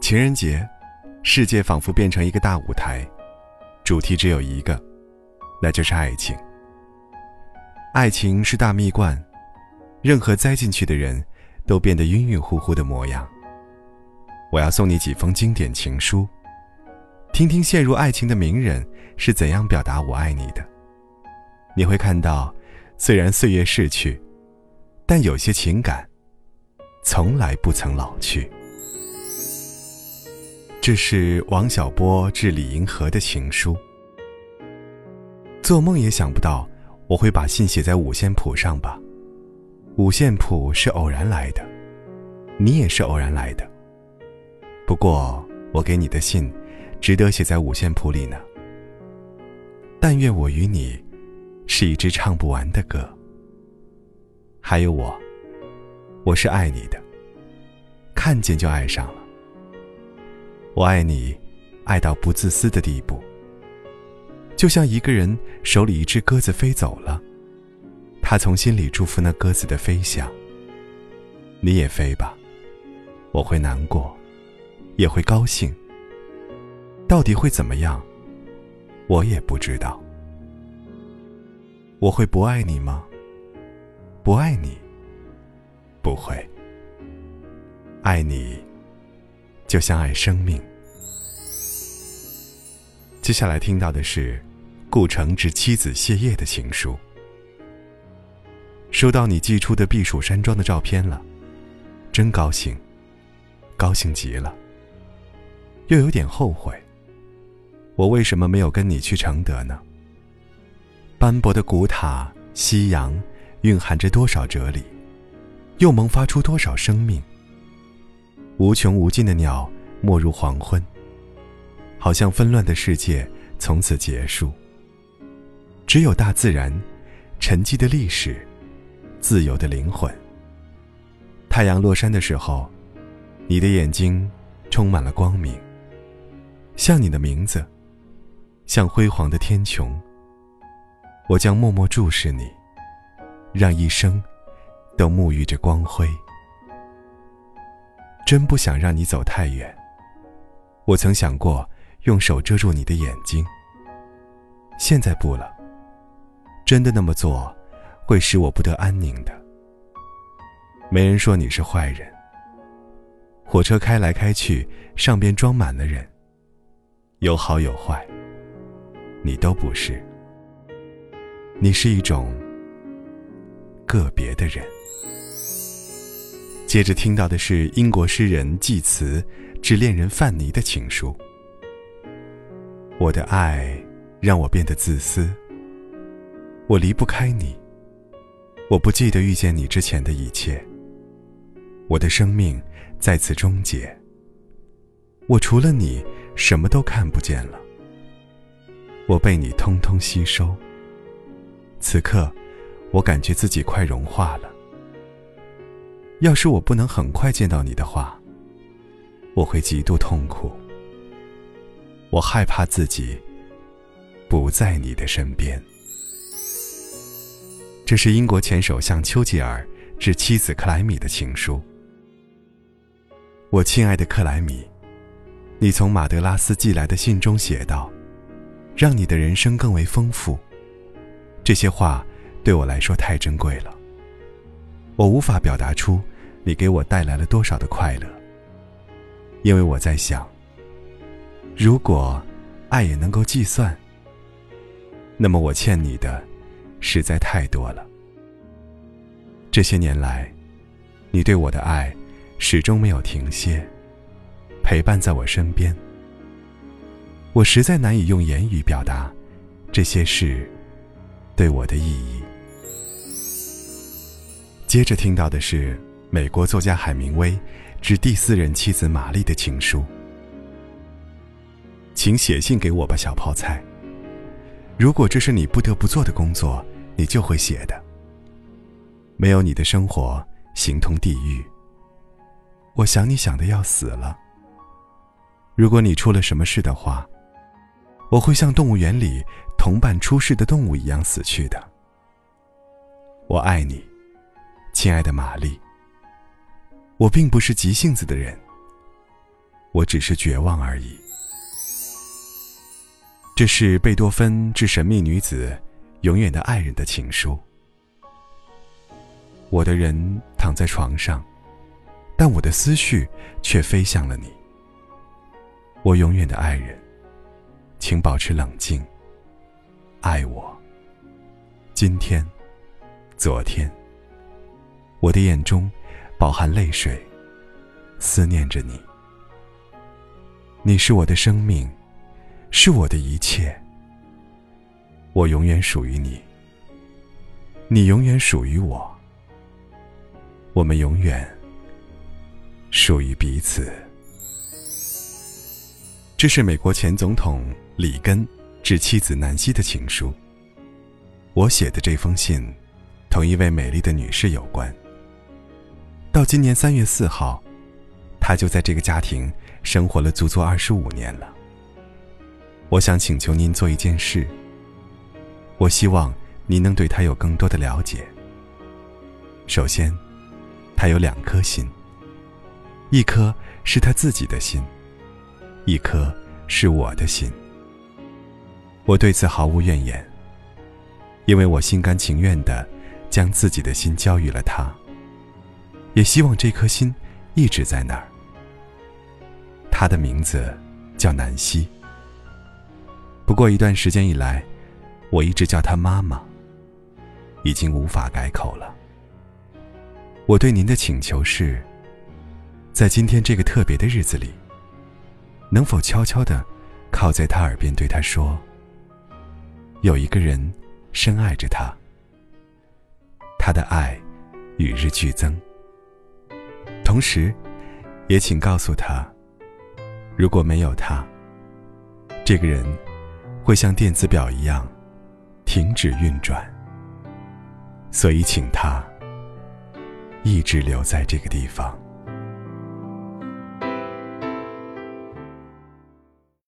情人节，世界仿佛变成一个大舞台，主题只有一个，那就是爱情。爱情是大蜜罐，任何栽进去的人，都变得晕晕乎乎的模样。我要送你几封经典情书，听听陷入爱情的名人是怎样表达“我爱你”的。你会看到，虽然岁月逝去，但有些情感，从来不曾老去。这是王小波致李银河的情书。做梦也想不到，我会把信写在五线谱上吧？五线谱是偶然来的，你也是偶然来的。不过，我给你的信，值得写在五线谱里呢。但愿我与你。是一支唱不完的歌。还有我，我是爱你的，看见就爱上了。我爱你，爱到不自私的地步。就像一个人手里一只鸽子飞走了，他从心里祝福那鸽子的飞翔。你也飞吧，我会难过，也会高兴。到底会怎么样，我也不知道。我会不爱你吗？不爱你，不会。爱你，就像爱生命。接下来听到的是顾城致妻子谢烨的情书。收到你寄出的避暑山庄的照片了，真高兴，高兴极了。又有点后悔，我为什么没有跟你去承德呢？斑驳的古塔，夕阳，蕴含着多少哲理，又萌发出多少生命。无穷无尽的鸟，没入黄昏。好像纷乱的世界从此结束。只有大自然，沉寂的历史，自由的灵魂。太阳落山的时候，你的眼睛充满了光明，像你的名字，像辉煌的天穹。我将默默注视你，让一生都沐浴着光辉。真不想让你走太远。我曾想过用手遮住你的眼睛，现在不了。真的那么做，会使我不得安宁的。没人说你是坏人。火车开来开去，上边装满了人，有好有坏，你都不是。你是一种个别的人。接着听到的是英国诗人济慈致恋人范尼的情书。我的爱让我变得自私，我离不开你，我不记得遇见你之前的一切。我的生命在此终结，我除了你什么都看不见了，我被你通通吸收。此刻，我感觉自己快融化了。要是我不能很快见到你的话，我会极度痛苦。我害怕自己不在你的身边。这是英国前首相丘吉尔致妻子克莱米的情书。我亲爱的克莱米，你从马德拉斯寄来的信中写道：“让你的人生更为丰富。”这些话对我来说太珍贵了，我无法表达出你给我带来了多少的快乐。因为我在想，如果爱也能够计算，那么我欠你的实在太多了。这些年来，你对我的爱始终没有停歇，陪伴在我身边。我实在难以用言语表达这些事。对我的意义。接着听到的是美国作家海明威致第四任妻子玛丽的情书。请写信给我吧，小泡菜。如果这是你不得不做的工作，你就会写的。没有你的生活，形同地狱。我想你想的要死了。如果你出了什么事的话，我会像动物园里。同伴出世的动物一样死去的。我爱你，亲爱的玛丽。我并不是急性子的人，我只是绝望而已。这是贝多芬致神秘女子永远的爱人的情书。我的人躺在床上，但我的思绪却飞向了你。我永远的爱人，请保持冷静。爱我。今天，昨天，我的眼中饱含泪水，思念着你。你是我的生命，是我的一切。我永远属于你，你永远属于我。我们永远属于彼此。这是美国前总统里根致妻子南希的情书。我写的这封信，同一位美丽的女士有关。到今年三月四号，他就在这个家庭生活了足足二十五年了。我想请求您做一件事。我希望您能对他有更多的了解。首先，他有两颗心，一颗是他自己的心，一颗是我的心。我对此毫无怨言。因为我心甘情愿的将自己的心交予了他，也希望这颗心一直在那儿。他的名字叫南希。不过一段时间以来，我一直叫他妈妈，已经无法改口了。我对您的请求是，在今天这个特别的日子里，能否悄悄的靠在他耳边对他说：“有一个人。”深爱着他，他的爱与日俱增。同时，也请告诉他，如果没有他，这个人会像电子表一样停止运转。所以，请他一直留在这个地方。